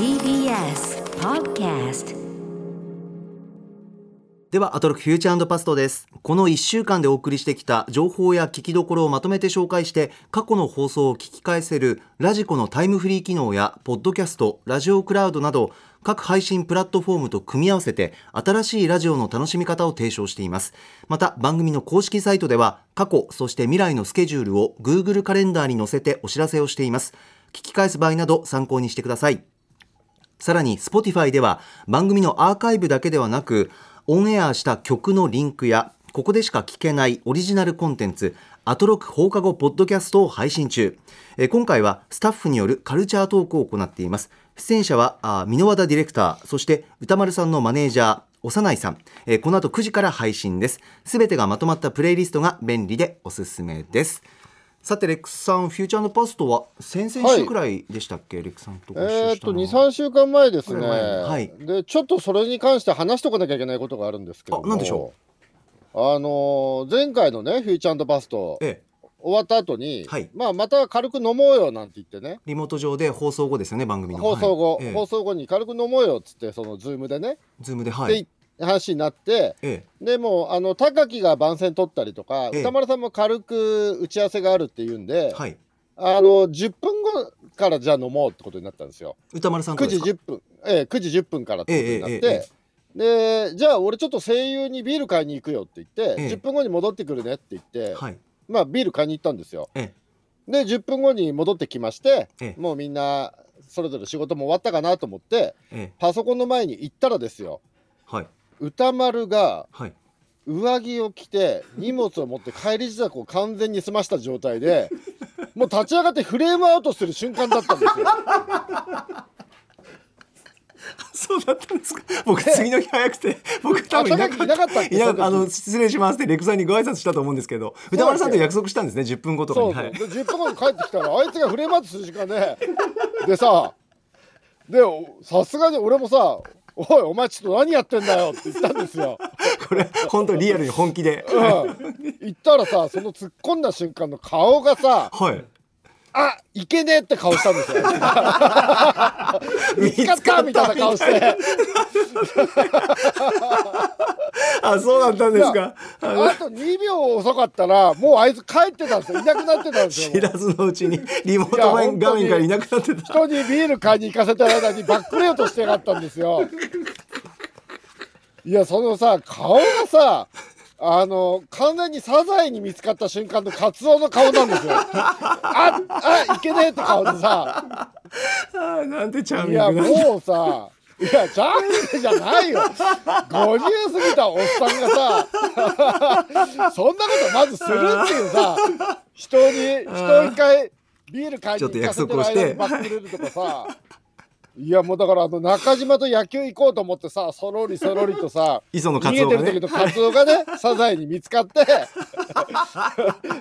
TBS Podcast ではアトロクフューチャーパストです。この1週間でお送りしてきた情報や聞きどころをまとめて紹介して過去の放送を聞き返せるラジコのタイムフリー機能やポッドキャストラジオクラウドなど各配信プラットフォームと組み合わせて新しいラジオの楽しみ方を提唱しています。また番組の公式サイトでは過去そして未来のスケジュールを Google カレンダーに載せてお知らせをしています。聞き返す場合など参考にしてください。さらに Spotify では番組のアーカイブだけではなくオンエアした曲のリンクやここでしか聞けないオリジナルコンテンツアトロク放課後ポッドキャストを配信中。え今回はスタッフによるカルチャートークを行っています。出演者はあ箕輪田ディレクターそして歌丸さんのマネージャー幼いさん、えこの後9時から配信です。すべてがまとまったプレイリストが便利でおすすめです。さてレックスさん Future and Past は先々週くらいでしたっけ、レックスさんとえーっとしたのは。23週間前ですね、はい。でちょっとそれに関して話しとかなきゃいけないことがあるんですけども。あなんでしょあのー前回のね「 Future Past ええ」終わった後に、はい。まあまた軽く飲もうよなんて言ってね。リモート上で放送後ですよね番組の。放送後、はい。ええ。放送後に軽く飲もうよっつってそのズームでね、ズームではい。って話になってえでもうあの高木が番宣取ったりとか、ええ。宇多丸さんも軽く打ち合わせがあるっていうんで、えはい。あの10分後からじゃあ飲もうってことになったんですよ。歌丸さんと9時ですか？10分、ええ、9時10分からってことになって、ええええでじゃあ俺ちょっと声優にビール買いに行くよって言って、ええ。10分後に戻ってくるねって言って、はい。まあビール買いに行ったんですよ。えで10分後に戻ってきまして、ええ。もうみんなそれぞれ仕事も終わったかなと思ってええ。パソコンの前に行ったらですよ。はい歌丸がはい。上着を着て荷物を持って帰り支度を完全に済ました状態で もう立ち上がってフレームアウトする瞬間だったんですよ。そうだったんですか？僕次の日早くて僕多分いなかった。いなその時。あの失礼しますってレクさんにご挨拶したと思うんですけど歌丸さんと約束したんですね10分後とかそうそう、にはい。で10分後に帰ってきたらあいつがフレームアウトする時間ででさでおさすがに俺もさ「おいお前ちょっと何やってんだよ」って言ったんですよ。これ本当リアルに本気で。うん、言ったらさその突っ込んだ瞬間の顔がさはい「あいけねえ」って顔したんですよ。見つかったみたいな顔してあそうだったんですかあと2秒遅かったらもうあいつ帰ってたんですよいなくなってたんですよ。知らずのうちにリモート画面からいなくなってた人にビール買いに行かせた間にバックレートしてやがったんですよ。いやそのさ顔がさあの完全にサザエに見つかった瞬間のカツオの顔なんですよ。ああいけねえって顔でさ。あーなんてチャーいやミングな。もうさいやチャーミングじゃないよ。50過ぎたおっさんがさそんなことまずするっていうさ人に人一回ビール買いに行かせてる間にバックレるとかさいやもうだからあの中島と野球行こうと思ってさそろりそろりとさ 磯野逃げてカツオがね。る時のカツオがね サザエに見つかって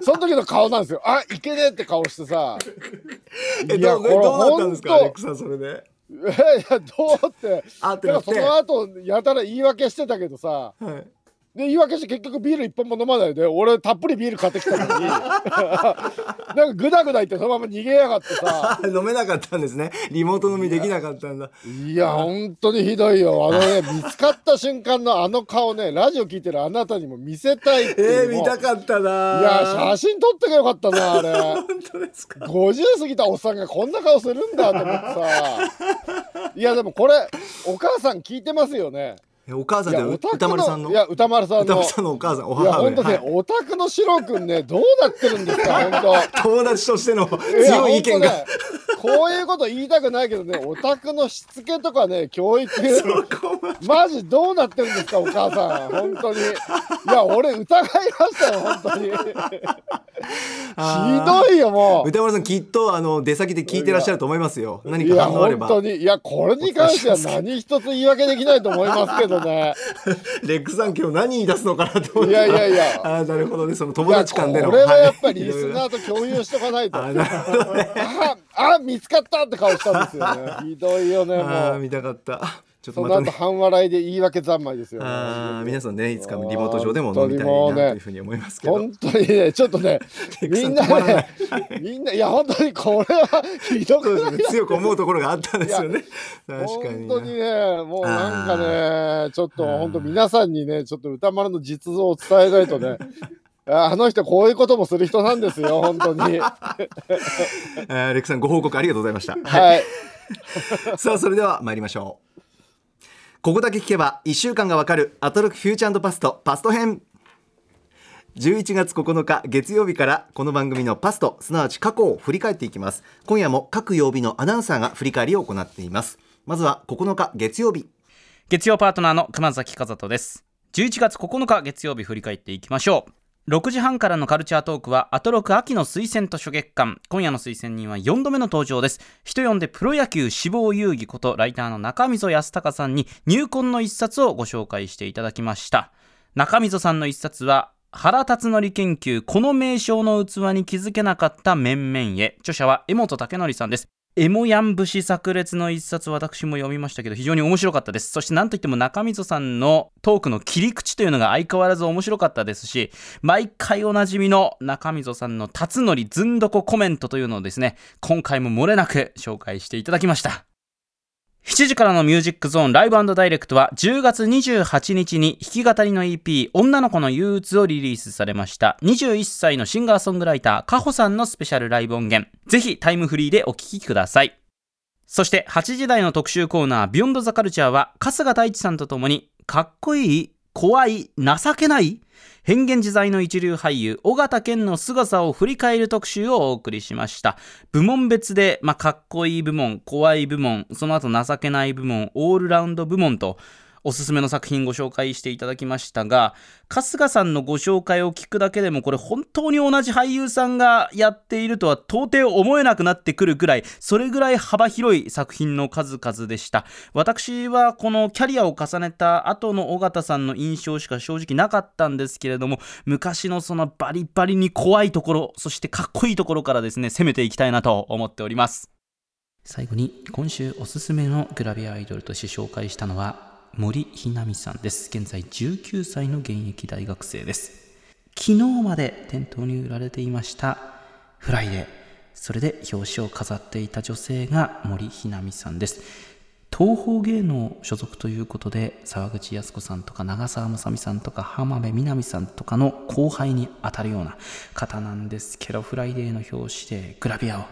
その時の顔なんですよ。あいけねえって顔してさ。えいやどうどうなったんですかほんとレックさんそれで？いやどうって。あってなって。だからその後やたら言い訳してたけどさはいで言い訳して結局ビール一本も飲まないで俺たっぷりビール買ってきたのに。なんかグダグダ言ってそのまま逃げやがってさ。あ 飲めなかったんですね。リモート飲みできなかったんだ。いや本当にひどいよ。あのね 見つかった瞬間のあの顔ねラジオ聞いてるあなたにも見せたいってえー、いう。の見たかったな。いや写真撮ってよかったなあれ。本当ですか？50過ぎたおっさんがこんな顔するんだと思ってさ。いやでもこれお母さん聞いてますよね。えお母さんっていやお宅歌丸さんの？いや歌丸さんの。歌丸さんのお母さんお母上本当ね、はい。お宅のシロ君ねどうなってるんですか 本友達としての強い意見が、こういうこと言いたくないけどね、お宅のしつけとかね、教育、マジどうなってるんですか、お母さん、本当に。いや、俺疑いましたよ、本当に。ひどいよ、もう。歌丸さんきっとあの出先で聞いてらっしゃると思いますよ。何か反応あれば。本当に。いやこれに関しては何一つ言い訳できないと思いますけどね。レックさん今日何言い出すのかなと思って。いやいやいや。あーなるほどね。その友達間での。これはやっぱりいリスナーと共有しとかないと、あね。ああ見つかったって顔したんですよね。ひどいよねもう。見たかったちょっとまたね。半笑いで言い訳三昧ですよ、あー皆ささんねいつかリモート上でも飲みたいなというふうに思いますけど、本当にねちょっとね みんなねみんないや本当にこれはひどく強く思うところがあったんですよね。確かに。本当にねもうなんかねちょっと本当皆さんにねちょっと歌丸の実像を伝えないとね。あの人こういうこともする人なんですよ本当に。レックさんご報告ありがとうございました、い。さあそれでは参りましょうここだけ聞けば1週間がわかるアトロックフューチャーパストパスト編。11月9日月曜日からこの番組のパストすなわち過去を振り返っていきます。今夜も各曜日のアナウンサーが振り返りを行っています。まずは9日月曜日。月曜パートナーの熊崎和人です。11月9日月曜日振り返っていきましょう。6時半からのカルチャートークはアトロク秋の推薦図書月間。今夜の推薦人は4度目の登場です。人呼んでプロ野球志望遊戯ことライターの中溝康隆さんに入魂の一冊をご紹介していただきました。中溝さんの一冊は原辰徳研究この名称の器に気づけなかった面々へ。著者は江本武則さんです。エモヤン節炸裂の一冊私も読みましたけど非常に面白かったです。そして何といっても中溝さんのトークの切り口というのが相変わらず面白かったですし毎回おなじみの中溝さんの辰徳ずんどこコメントというのをですね今回も漏れなく紹介していただきました。7時からのミュージックゾーンライブダイレクトは10月28日に弾き語りの EP 女の子の憂鬱をリリースされました。21歳のシンガーソングライターカホさんのスペシャルライブ音源。ぜひタイムフリーでお聴きください。そして8時台の特集コーナービヨンドザカルチャーは春日太一さんとともにかっこいい怖い情けない変幻自在の一流俳優尾形健の凄を振り返る特集をお送りしました。部門別で、まあ、かっこいい部門怖い部門その後情けない部門オールラウンド部門とおすすめの作品ご紹介していただきましたが春日さんのご紹介を聞くだけでもこれ本当に同じ俳優さんがやっているとは到底思えなくなってくるぐらいそれぐらい幅広い作品の数々でした。私はこのキャリアを重ねた後の尾形さんの印象しか正直なかったんですけれども昔のそのバリバリに怖いところそしてかっこいいところからですね攻めていきたいなと思っております。最後に今週おすすめのグラビアアイドルとして紹介したのは森ひなみさんです。現在19歳の現役大学生です。昨日まで店頭に売られていましたフライデー。それで表紙を飾っていた女性が森ひなみさんです。東宝芸能所属ということで沢口靖子さんとか長澤まさみさんとか浜辺美波さんとかの後輩にあたるような方なんですけどフライデーの表紙でグラビアを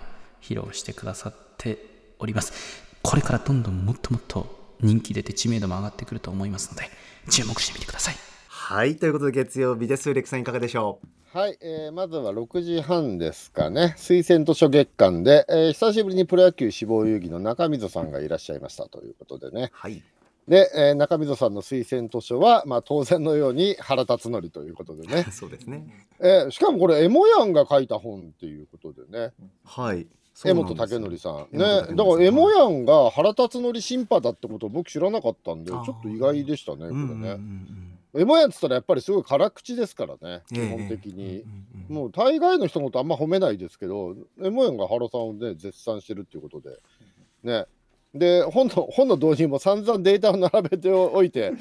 披露してくださっております。これからどんどんもっともっと人気出て知名度も上がってくると思いますので注目してみてください。はいということで月曜日です。レックスさんいかがでしょう？はい、えーまずは6時半ですかね、推薦図書月間で、えー久しぶりにプロ野球死亡遊戯の中溝さんがいらっしゃいましたということでね、はい。で、えー中溝さんの推薦図書は、まあ、当然のように原辰徳ということでね、そうですね。えーしかもこれ、エモヤンが書いた本っていうことでね、はい江本武則さん。ね、だからエモヤンが原辰徳審判だってことを僕知らなかったんで、ちょっと意外でしたね、これうんうんうんね。うんエモヤンっつったらやっぱりすごい辛口ですからね、ええ基本的に。もう大概の人のことあんま褒めないですけど、エモヤンが原さんをね、絶賛してるっていうことで。ね。で本の本の導入も散々データを並べておいて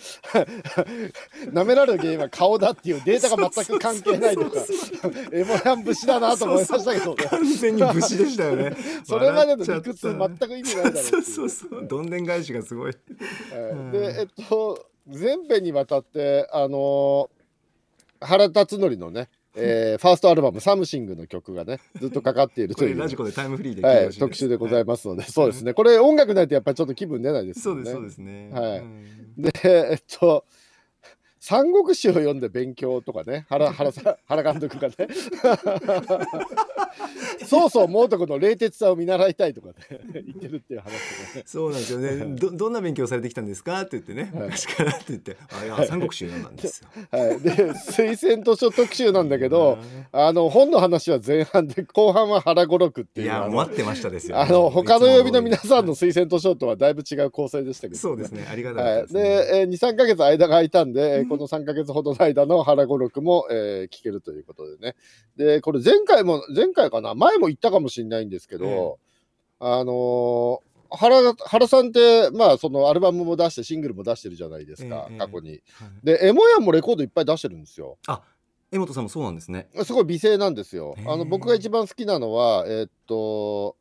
舐められる原因は顔だっていうデータが全く関係ないとかエモヤン節だなと思いましたけどね。完全に武士でしたよね。それまでの理屈全く意味ないだろうそうそうそう。どんでん返しがすごい。はい。でえっと全編にわたってあのー原辰徳のね、えーファーストアルバム「 Something」の曲がねずっとかかっていることれいう。ラジコでタイムフリーではい、特集でございまますので、そうですね。これ音楽ないとやっぱりちょっと気分出ないですよね。そうですそうですね。はい。うん。でえっと三国志を読んで勉強とかね原原さん原監督がね。そうそう猛徳の冷徹さを見習いたいとかね言ってるっていう話とかね。そうなんですよね。どどんな勉強されてきたんですか？って言ってね。はい。昔からって言って。あいや三国志読んだんですよ。はい、で推薦図書特集なんだけどあの本の話は前半で後半は原語録っていいうあのや待ってましたですよ。あの他の曜日の皆さんの推薦図書とはだいぶ違う構成でしたけど、そうですね。ありがたい、ですね。で、えー、23か月間が空いたんで、えーこの3か月ほどの間の原語録も、えー聞けるということでね。でこれ前回も前回かな前も言ったかもしれないんですけど、あのー原原さんってまあそのアルバムも出してシングルも出してるじゃないですか、ええ過去に。はい。でエモヤンもレコードいっぱい出してるんですよ。あ江本さんもそうなんですね。すごい美声なんですよ。あの僕が一番好きなのはえーっと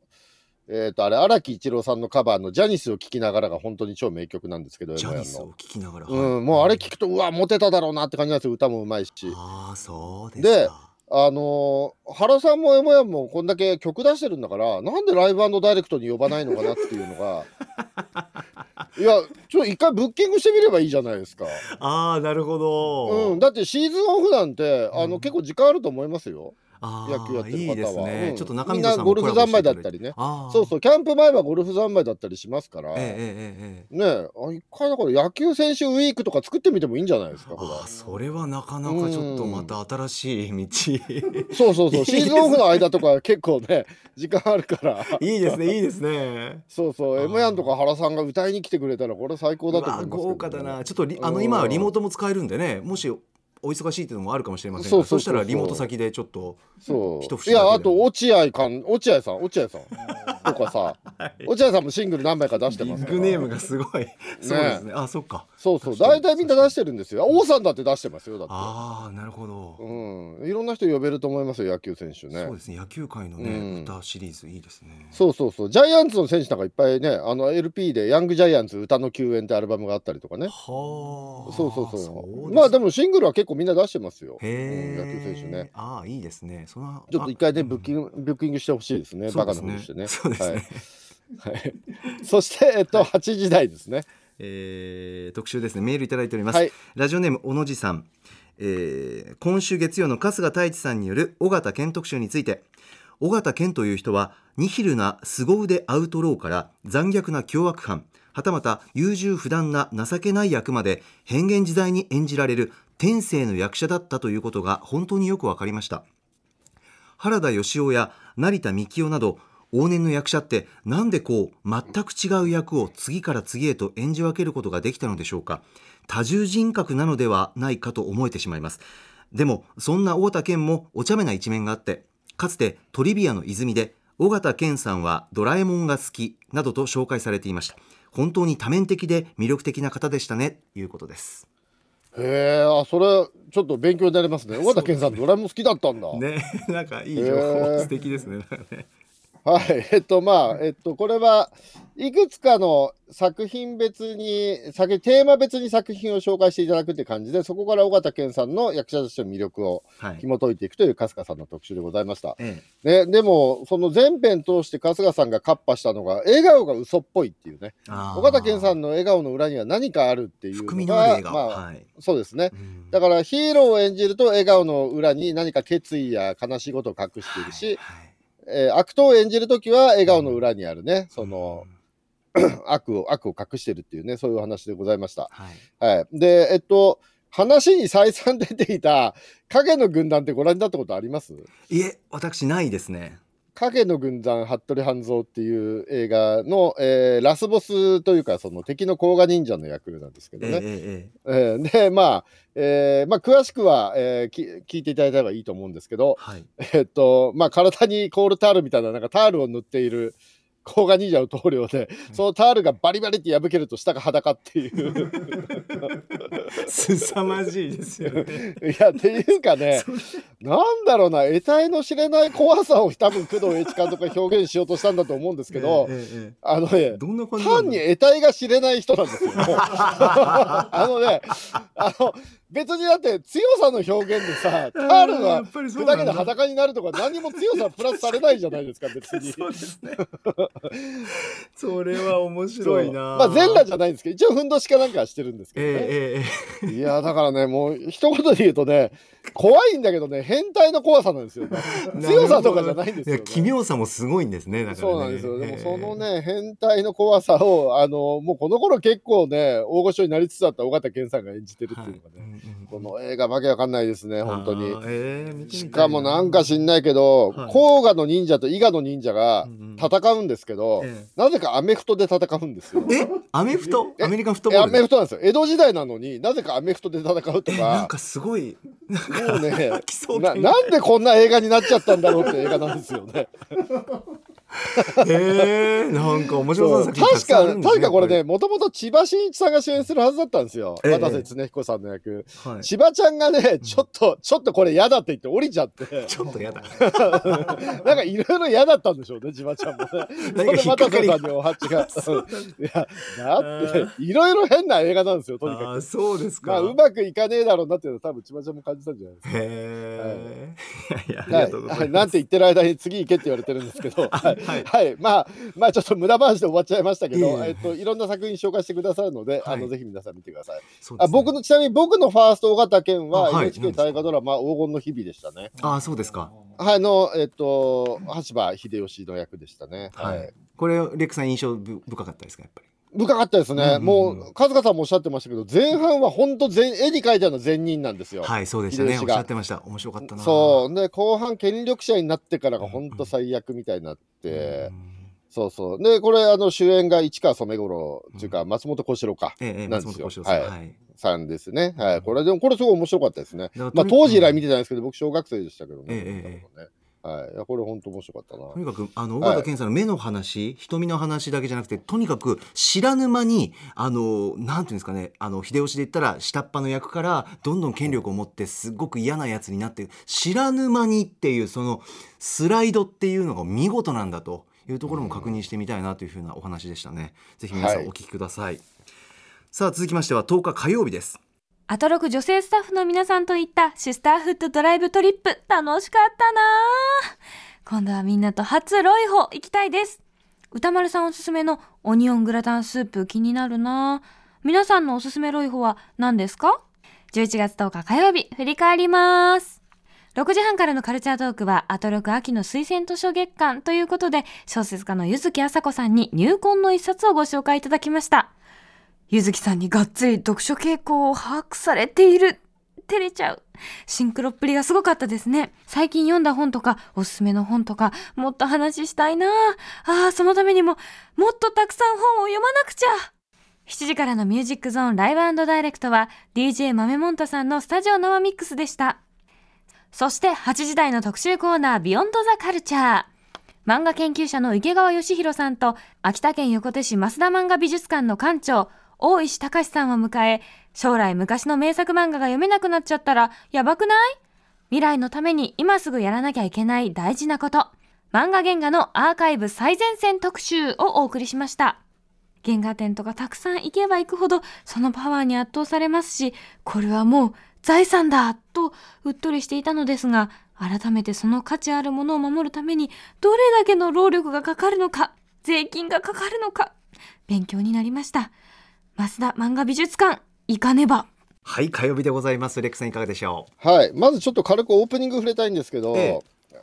えーっとあれ荒木一郎さんのカバーの「ジャニスを聴きながら」が本当に超名曲なんですけどエジャニスを聞。きながら、うん、もうあれ聞くとうわモテただろうなって感じなんですよ歌もうまいし。ああそうですでかあのー原さんもエモヤンもこんだけ曲出してるんだからなんでライブダイレクトに呼ばないのかなっていうのが。いやちょっと一回ブッキングしてみればいいじゃないですか、ああなるほど、うん、だってシーズンオフなんてあの、うん。結構時間あると思いますよ。あ野球やってる方は。いいですね、うん。ちょっと中身さゴルフ三昧だったりね。そううそうキャンプ前はゴルフ三昧だったりしますから、えええねえあ一回だから野球選手ウィークとか作ってみてもいいんじゃないですかあーそれはなかなかちょっとまた新しい道そうそうそう。いいですね。シーズンオフの間とか結構ね 時間あるから。いいですねいいですね。そうそう。あー。M ヤンとか原さんが歌いに来てくれたらこれ最高だと思いますけど、ね、豪華だな。ちょっとリあのうん。今はリモートも使えるんでね。もしお忙しいっていうのもあるかもしれませんがそうそしたらリモート先でちょっとそう。いやあと落合かん落合さん落合さん。とかさ 落合さんもシングル何枚か出してビますからッグネームがすごい。そうですね。あそっかそうそう。大体みんな出してるんですよ。王さんだって出してますよだって。ああなるほど、うん。いろんな人呼べると思いますよ野球選手ね。そうですね。野球界のね、うん。歌シリーズいいですね。そうそうそう。ジャイアンツの選手なんかいっぱいねあの LP で「ヤングジャイアンツ歌の救援」ってアルバムがあったりとかね。はあ。そうそうそう。まあでもシングルは結構みんな出してますよ、へえ、うん野球選手ね。ああいいですね。そのちょっと一回ねあブッキング、ブッキングしてほしいですね。バカそうですね。なふりしてね。そうですね、はい、はい、そしてえっと8時台ですねえー特集ですね。メールいただいております、はい。ラジオネーム小野寺さん、えー今週月曜の春日太一さんによる尾形健特集について。尾形健という人はニヒルな凄腕アウトローから残虐な凶悪犯はたまた優柔不断な情けない役まで変幻自在に演じられる天性の役者だったということが本当によくわかりました。原田義雄や成田幹雄など往年の役者ってなんでこう全く違う役を次から次へと演じ分けることができたのでしょうか？多重人格なのではないかと思えてしまいます。でもそんな太田健もお茶目な一面があってかつてトリビアの泉で尾形健さんはドラえもんが好きなどと紹介されていました。本当に多面的で魅力的な方でしたねということです。へえあそれちょっと勉強になりますね。尾形健さんドラえもん好きだったんだ、ねなんかいい情報素敵ですねねはい、えっとまあ、えっと、これはいくつかの作品別に、作テーマ別に作品を紹介していただくって感じで、そこから尾形健さんの役者としての魅力をはい。紐解いていくという春日さんの特集でございました。えね、でも、その全編通して春日さんがカッパしたのが、笑顔が嘘っぽいっていうね、尾形健さんの笑顔の裏には何かあるっていう含みのが、まあ、はい。そうですね。うん。だからヒーローを演じると笑顔の裏に何か決意や悲しいことを隠しているし、はいえー悪党を演じるときは笑顔の裏にあるね、その、悪を、悪を隠してるっていうね、そういうお話でございました。はい。はい。で、えっと、話に再三出ていた影の軍団ってご覧になったことあります？いえ私ないですね影の軍団服部半蔵っていう映画の、えーラスボスというかその敵の甲賀忍者の役なんですけどええね。ええーでまあ、えーまあ詳しくは、えーき聞いていただいたらいいと思うんですけど、はい。えっとまあ体にコールタールみたいななんかタールを塗っている甲賀忍者の棟梁で、そのタールがバリバリって破けると下が裸っていう。凄まじいですよね。いやっていうかね なんだろうな得体の知れない怖さを多分工藤栄一監督が表現しようとしたんだと思うんですけど、ええええあのね単に得体が知れない人なんですよ。あのねあの別にだって強さの表現でさ タールやがっぱりそうなんだ。砕けて裸になるとか何も強さプラスされないじゃないですか別に。そうですね。それは面白いな。まあ全裸じゃないんですけど一応ふんどしかなんかはしてるんですけどね。えええ。いやだからねもう一言で言うとね怖いんだけどね変態の怖さなんですよ。強さとかじゃないんですよ、ね。や奇妙さもすごいんですねだからね。そうなんですよ。でもそのえね、変態の怖さを、あの、もうこの頃結構ね、大御所になりつつあった尾形健さんが演じてるえっていうのがね、はい。うんうんこの映画わけわかんないですね、本当に。ええ見てみたいしかもなんか知んないけど、はい。甲賀の忍者と伊賀の忍者がうんうん戦うんですけど、えなぜかアメフトで戦うんですよ。え？アメフト？え？アメリカンフットボール？メフトなんですよ。江戸時代なのになぜかアメフトで戦うとか、えなんかすごいもうねな、天なんでこんな映画になっちゃったんだろうって映画なんですよね。へ えなんか面白そう確かさんあるんです確かこれやねもともと千葉真一さんが主演するはずだったんですよ、ええ。渡瀬恒彦さんの役、はい。千葉ちゃんがねちょっとちょっとこれ嫌だって言って降りちゃって。ちょっとやだ。なんかいろいろ嫌だったんでしょうね千葉ちゃんもね。それで渡瀬さんにお鉢が。うんいやだっていろいろ変な映画なんですよとにあかーそうですくか、まあうまくいかねえだろうなっていうのは多分千葉ちゃんも感じたんじゃないですか。へえ、い、やいやありはいがとうございます、はい。なんて言ってる間に次行けって言われてるんですけど、はいはい。はい、まあ、まあ、ちょっと無駄話で終わっちゃいましたけど、いえ。っと、いろんな作品紹介してくださるので、はい。あの、ぜひ皆さん見てください。ね。あ、僕の、ちなみに僕のファースト尾形健はあはい。NHK 大河ドラマ黄金の日々でしたね。あーそうですか。はい、あの、えっと、橋場秀吉の役でしたね。はい、はい。これレックさん印象ぶ深かったですかやっぱり？深かったですね。うんうんうんもう、春日さんもおっしゃってましたけど、前半は本当全、絵に描いてあるの善人なんですよ。はいそうでしたねおっしゃってました面白かったなそう。で、後半権力者になってからが本当最悪みたいになって、そうそう。で、これ、あの、主演が市川染五郎っていうか、松本小四郎か。ええええなんですよ松本幸四郎さんはいはいさんですね。はい。これ、でも、これすごい面白かったですね。まあ、当時以来見てないんですけど、僕、小学生でしたけどね。ええええねはい。いや、これ、本当面白かったなと。にかくあの小はい形健さんの目の話、瞳の話だけじゃなくてとにかく知らぬ間にあのなんていうんですかねあの秀吉で言ったら下っ端の役からどんどん権力を持ってすっごく嫌なやつになって知らぬ間にっていうそのスライドっていうのが見事なんだというところも確認してみたいなというふうなお話でしたね。ぜひ皆さんはいお聞きください。さあ続きましては10日火曜日です。アトロク女性スタッフの皆さんと行ったシスターフッドドライブトリップ楽しかったなぁ今度はみんなと初ロイホ行きたいです歌丸さんおすすめのオニオングラタンスープ気になるなぁ皆さんのおすすめロイホは何ですか ?11 月10日火曜日振り返ります6時半からのカルチャートークは、アトロク秋の推薦図書月間ということで、小説家の柚木麻子さんに入魂の一冊をご紹介いただきました。ゆずきさんにがっつり読書傾向を把握されている。照れちゃう。シンクロっぷりがすごかったですね。最近読んだ本とか、おすすめの本とか、もっと話したいなああ、そのためにも、もっとたくさん本を読まなくちゃ7時からのミュージックゾーンライブダイレクトは、DJ 豆もんたさんのスタジオ生ミックスでした。そして8時台の特集コーナー、ビヨンドザカルチャー。漫画研究者の池川義弘さんと、秋田県横手市増田漫画美術館の館長、大石隆さんを迎え、将来昔の名作漫画が読めなくなっちゃったら、やばくない？未来のために今すぐやらなきゃいけない大事なこと。漫画原画のアーカイブ最前線特集をお送りしました。原画展とかたくさん行けば行くほど、そのパワーに圧倒されますし、これはもう財産だとうっとりしていたのですが、改めてその価値あるものを守るために、どれだけの労力がかかるのか、税金がかかるのか、勉強になりました。増田漫画美術館、行かねば。はい火曜日でございますレックさんいかがでしょはい。まずちょっと軽くオープニング触れたいんですけど、え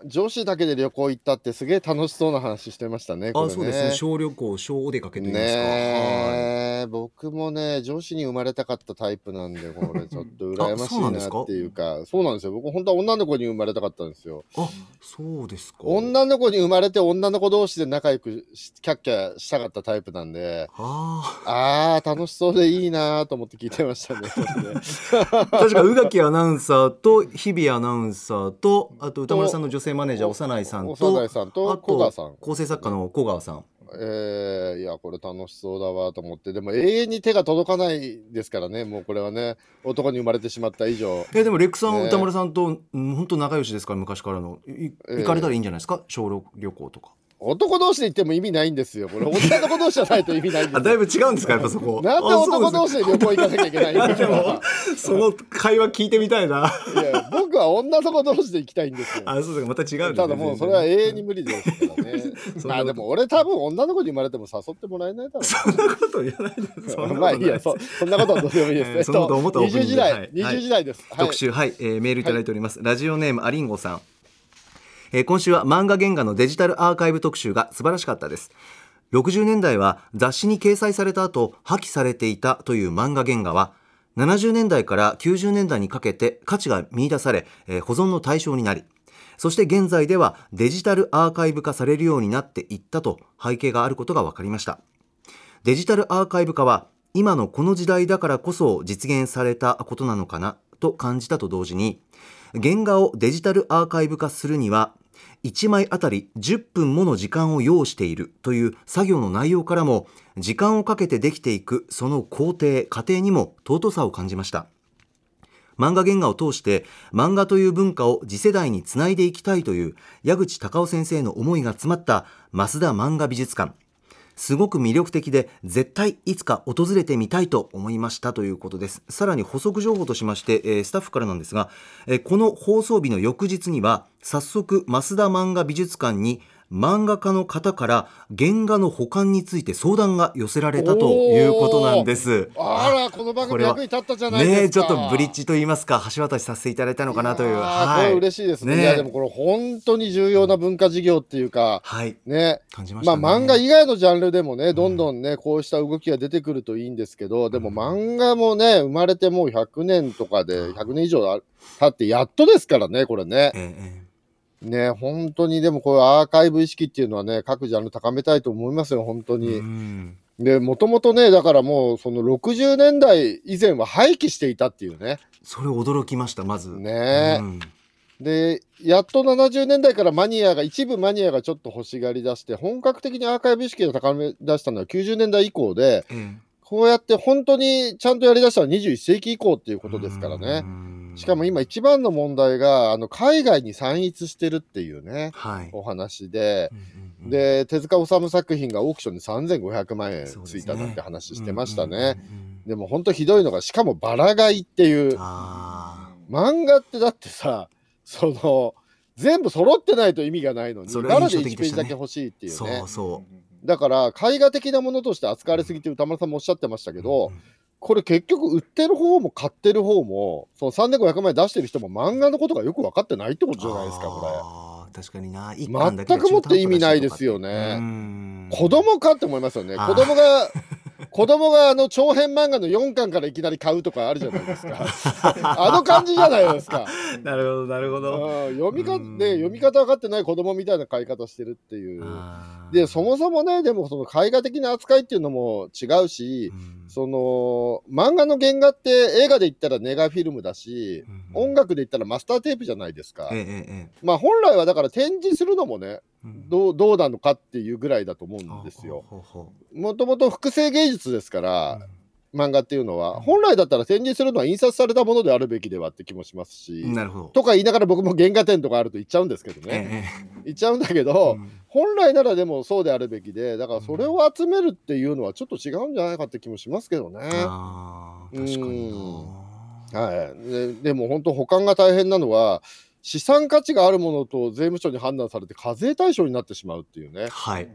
女子だけで旅行行ったってすげえ楽しそうな話してましたね。あそうですね。小旅行小お出かけといいますか、はい。ねえ僕もね女子に生まれたかったタイプなんでこれちょっと羨ましいなっていうか。そうなんですよ。僕本当は女の子に生まれたかったんですよ。あそうですか。女の子に生まれて女の子同士で仲良くしキャッキャしたかったタイプなんで。ああー楽しそうでいいなと思って聞いてましたね。確か宇垣アナウンサーと日比アナウンサーとあと歌丸さんの女性マネージャー長内さんと長内さんとあ小川さん。構成作家の小川さん。えー、いやこれ楽しそうだわと思って。でも永遠に手が届かないですからね。もうこれはね男に生まれてしまった以上。えでもレックさん、ね。歌丸さんとうん本当仲良しですから昔からの。行かれたらいいんじゃないですか？小旅行とか男同士で行っても意味ないんですよ。これ女の子同士じゃないと意味ないんですだいぶ違うんですかやっぱそこ。なんで男同士で旅行行かなきゃいけない。んでもか。その会話聞いてみたいな。いや僕は女の子同士で行きたいんですよ。あそうですか。また違うんですね。ただもうそれは永遠に無理ですからね。まあでも俺多分女の子に生まれても誘ってもらえないだろそんなこと言わないでそんなことうまあいいやそそんなことはどうでもいいです。えーそんなこと思ったオープニン20グ時代、はい。20時代です、はい。特集。はい、えーメールいただいております、ラジオネームアリンゴさん、えー今週は漫画原画のデジタルアーカイブ特集が素晴らしかったです。60年代は雑誌に掲載された後破棄されていたという漫画原画は70年代から90年代にかけて価値が見出され、えー保存の対象になりそして現在ではデジタルアーカイブ化されるようになっていったと背景があることが分かりました。デジタルアーカイブ化は今のこの時代だからこそ実現されたことなのかなと感じたと同時に原画をデジタルアーカイブ化するには1枚あたり10分もの時間を要しているという作業の内容からも時間をかけてできていくその工程過程にも尊さを感じました。漫画原画を通して漫画という文化を次世代につないでいきたいという矢口隆夫先生の思いが詰まった増田漫画美術館。すごく魅力的で絶対いつか訪れてみたいと思いましたということです。さらに補足情報としまして、えースタッフからなんですが、えーこの放送日の翌日には早速増田漫画美術館に漫画家の方から原画の保管について相談が寄せられたということなんです。あらこの番組役に立ったじゃないですか。ねえちょっとブリッジと言いますか橋渡しさせていただいたのかなというあーこれ嬉しいですね。ね。いやでもこれ本当に重要な文化事業っていうかはい。ね。感じましたね。まあ漫画以外のジャンルでもねどんどんねこうした動きが出てくるといいんですけどでも漫画もね生まれてもう100年とかで100年以上経ってやっとですからねこれね。えええね本当にでもこういうアーカイブ意識っていうのはね各ジャンル高めたいと思いますよ本当えに。うん。でもともとねだからもうその60年代以前は廃棄していたっていうね。それ驚きましたまず。ね。うん。でやっと70年代からマニアが一部マニアがちょっと欲しがり出して本格的にアーカイブ意識を高め出したのは90年代以降でええこうやって本当にちゃんとやりだしたのは21世紀以降っていうことですからね。うん。しかも今一番の問題があの海外に散逸してるっていうねはい。お話で。うんうんうん。で手塚治虫作品がオークションで3500万円ついたなんて話してましたね。うんうんうんうんでも本当ひどいのがしかもバラ買いっていうあ漫画ってだってさその全部揃ってないと意味がないのにそれはバラで1印象的でしたね。ページだけ欲しいってーいうね。そうそだから絵画的なものとして扱われすぎて歌丸さんもおっしゃってましたけうど、うんこれ結局売ってる方も買ってる方もその3500万円出してる人も漫画のことがよく分かってないってことじゃないですかこあー確かにな。全くもって意味ないですようねん。子供かって思いますよね。子供が子供があの長編漫画の4巻からいきなり買うとかあるじゃないですか。あの感じじゃないですか。なるほどなるほど。うん。読みかうん。ね読み方分かってない子供みたいな買い方してるっていう。でそもそもねでもその絵画的な扱いっていうのも違うし、うん。その漫画の原画って映画で言ったらネガフィルムだし、うん音楽で言ったらマスターテープじゃないですか、ええええまあ本来はだから展示するのもねうん。どうどうなのかっていうぐらいだと思うんですよ。もともと複製芸術ですからう、漫画っていうのは本来だったら展示するのは印刷されたものであるべきではって気もしますし、なるほど。とか言いながら僕も原画展とかあると言っちゃうんですけどね、え言っちゃうんだけえど、うん。本来ならでもそうであるべきでだからそれを集めるっていうのはちょっと違うんじゃないかって気もしますけどね。あー確かにな。はい、ででも本当保管が大変なのは資産価値があるものと税務署に判断されて課税対象になってしまうっていうね。はい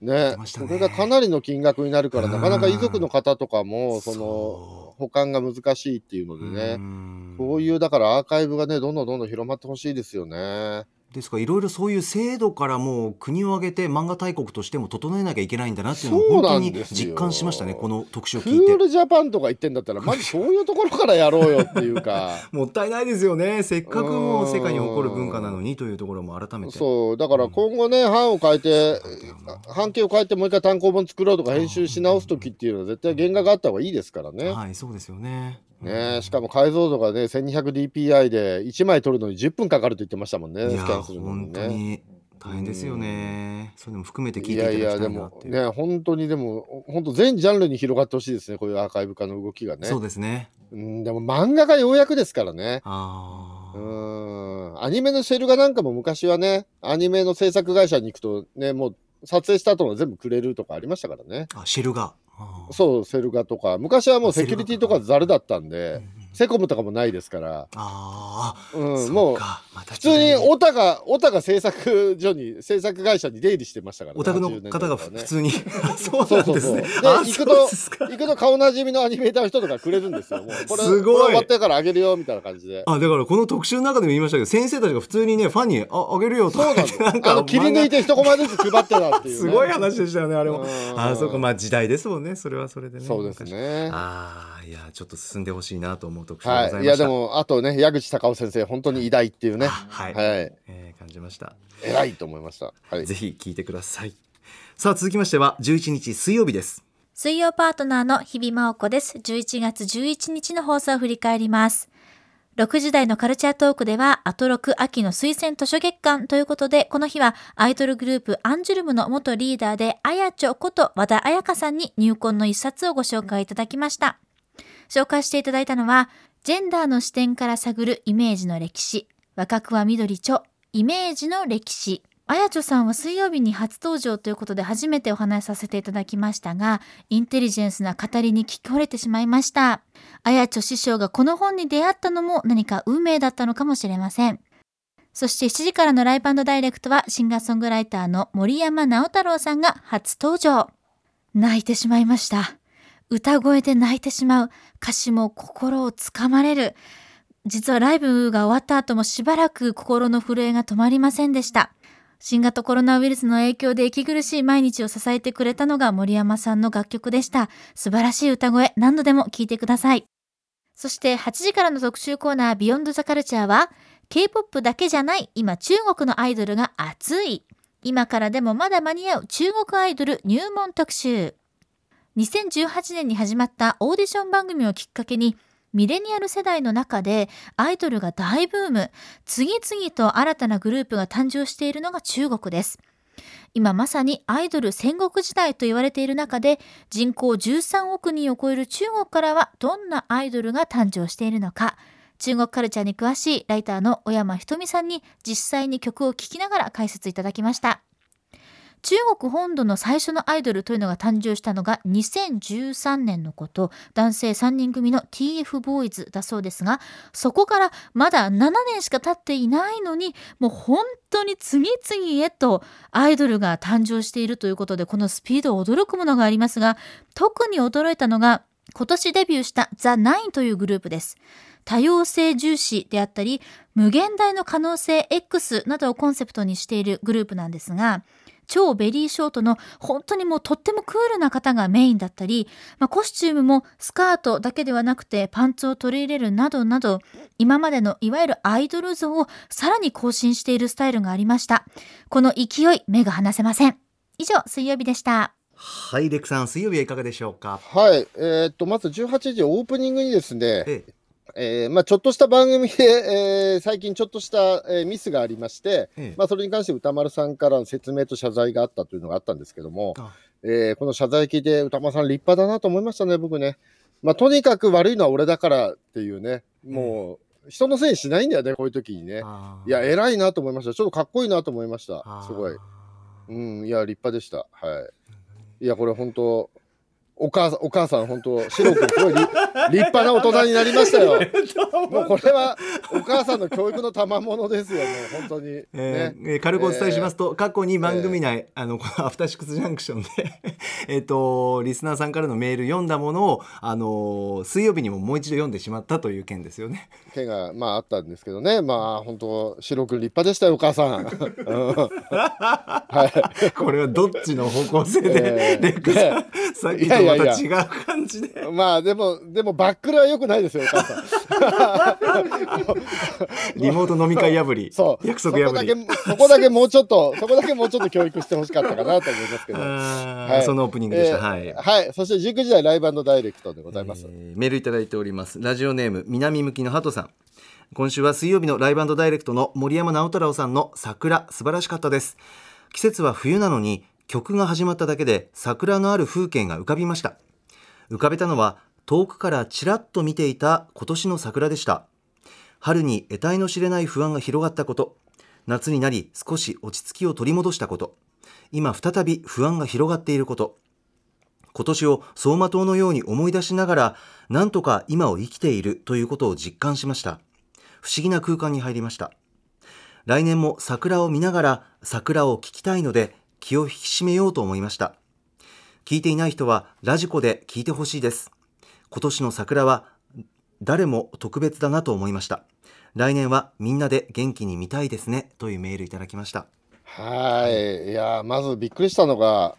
ね。ね。それがかなりの金額になるからうん。なかなか遺族の方とかもそのそ保管が難しいっていうのうでね。ん。そういうだからアーカイブがねどんどんどんどん広まってほしいですよね。ですか？らいろいろそういう制度からもう国を挙げて漫画大国としても整えなきゃいけないんだなっていうのを本当に実感しましたねこの特集をク聞いてールジャパンとか言ってんだったらまずそういうところからやろうよっていうか。もったいないですよねせっかくもう世界に誇る文化なのにというところも改めてそうだから今後ね版を変えて版形を変えてもう一回単行本作ろうとか編集し直す時っていうのは絶対原画があった方がいいですからね。はいそうですよねねしかも解像度がね 1200dpi で1枚撮るのに10分かかると言ってましたもんねスキャンするの本にね。当に大変ですよね。そういうのも含めて聞いいていただきたやいやでもね本当にでも本当全ジャンルに広がってほしいですねこういうアーカイブ化の動きがね。そうですね。うんでも漫画がようやくですからね。うあー。ん。アニメのシェル画なんかも昔はねアニメの制作会社に行くとねもう撮影した後の全部くれるとかありましたからね。あシェルがあーそうセル画とか。昔はもうセキュリティとかざるだったんでセコムとかもないですから、あー。うん、そもう普通にオタがオタが制作所に制作会社に出入りしてましたから、ね、お宅の80年代方が普通に。そうそう んですね。行あくとそうですか。行くと顔なじみのアニメーターの人とかくれるんですよ。もうこれすごい。終わってからあげるよみたいな感じで。あだからこの特集の中でも言いましたけど先生たちが普通にねファンにああげるよとか。そうなん言ってですあの切り抜いて一コマずつ配ってたっていう、ね、すごい話でしたよねあれも。うん。あそうか。まあ時代ですもんね。それはそれでね。そうですね。ああいやちょっと進んでほしいなと思う特集でございました、はい、いやでもあとね矢口隆夫先生本当に偉大っていうね。はい、はい。えー感じました、偉いと思いました。はい。ぜひ聞いてください。さあ続きましては11日水曜日です。水曜パートナーの日々真央子です。11月11日の放送を振り返ります。6時台のカルチャートークでは、アトロク秋の推薦図書月間ということで、この日はアイドルグループアンジュルムの元リーダーで、あやちょこと和田彩香さんに入魂の一冊をご紹介いただきました。紹介していただいたのは、ジェンダーの視点から探るイメージの歴史、若くは緑ちょ、イメージの歴史。あやちょさんは水曜日に初登場ということで初めてお話しさせていただきましたが、インテリジェンスな語りに聞き惚れてしまいました。あやちょ師匠がこの本に出会ったのも何か運命だったのかもしれません。そして7時からのライブダイレクトはシンガーソングライターの森山直太朗さんが初登場。泣いてしまいました。歌声で泣いてしまう。歌詞も心をつかまれる。実はライブが終わった後もしばらく心の震えが止まりませんでした。新型コロナウイルスの影響で息苦しい毎日を支えてくれたのが森山さんの楽曲でした。素晴らしい歌声、何度でも聴いてください。そして8時からの特集コーナービヨンドザカルチャーは K-POP だけじゃない今中国のアイドルが熱い。今からでもまだ間に合う中国アイドル入門特集。2018年に始まったオーディション番組をきっかけにミレニアル世代の中でアイドルが大ブーム。次々と新たなグループが誕生しているのが中国です。今まさにアイドル戦国時代と言われている中で人口13億人を超える中国からはどんなアイドルが誕生しているのか中国カルチャーに詳しいライターの小山ひとみさんに実際に曲を聴きながら解説いただきました中国本土の最初のアイドルというのが誕生したのが2013年のこと男性3人組の TF ボーイズだそうですがそこからまだ7年しか経っていないのにもう本当に次々へとアイドルが誕生しているということでこのスピード驚くものがありますが特に驚いたのが今年デビューしたザ・ナインというグループです。多様性重視であったり無限大の可能性 X などをコンセプトにしているグループなんですが超ベリーショートの本当にもうとってもクールな方がメインだったり、まあ、コスチュームもスカートだけではなくてパンツを取り入れるなどなど今までのいわゆるアイドル像をさらに更新しているスタイルがありました。この勢い目が離せません。以上水曜日でした。はいレクさん水曜日はいかがでしょうか？はい、えーっとまず18時オープニングにですね、えええーまあ、ちょっとした番組で、えー最近ちょっとした、えーミスがありまして、ええまあ、それに関して歌丸さんからの説明と謝罪があったというのがあったんですけども、あえーこの謝罪聞いて歌丸さん立派だなと思いましたね、僕ね。まあ、とにかく悪いのは俺だからっていうね、もう人のせいにしないんだよね、こういう時にね。いや、偉いなと思いました。ちょっとかっこいいなと思いましたすごい。うん、いや、立派でした。はい。いや、これ本当、お母さん、お母さん、本当、シロ君、すごい派な大人になりましたよ。もうこれは、お母さんの教育の賜物ですよ、もう本当に。えーね。えー軽くお伝えしますと、過去に番組内、あのこのアフターシックスジャンクションで えっとリスナーさんからのメール読んだものをあのー水曜日にももう一度読んでしまったという件ですよね。毛が、まあ、あったんですけどね。まあ、本当、シロ君立派でしたよ、お母さんはい。これはどっちの方向性で、えーレックさん、さっきとまた違う感じで。まあでもでもバックルは良くないですよお母さん。リモート飲み会破り、そう約束破り。そこだけそこだけもうちょっとそこだけもうちょっと教育してほしかったかなと思いますけど。はいそのオープニングでした。えーはい。はい。そして19時台ライブダイレクトでございます。えーメールいただいておりますラジオネーム南向きのハトさん今週は水曜日のライブダイレクトの森山直太朗さんの桜素晴らしかったです季節は冬なのに曲が始まっただけで桜のある風景が浮かびました浮かべたのは遠くからちらっと見ていた今年の桜でした。春に得体の知れない不安が広がったこと。夏になり少し落ち着きを取り戻したこと。今再び不安が広がっていること。今年を走馬灯のように思い出しながらなんとか今を生きているということを実感しました。不思議な空間に入りました。来年も桜を見ながら桜を聞きたいので気を引き締めようと思いました。聞いていない人はラジコで聞いてほしいです。今年の桜は誰も特別だなと思いました来年はみんなで元気に見たいですねというメールいただきましたはい。いやまずびっくりしたのが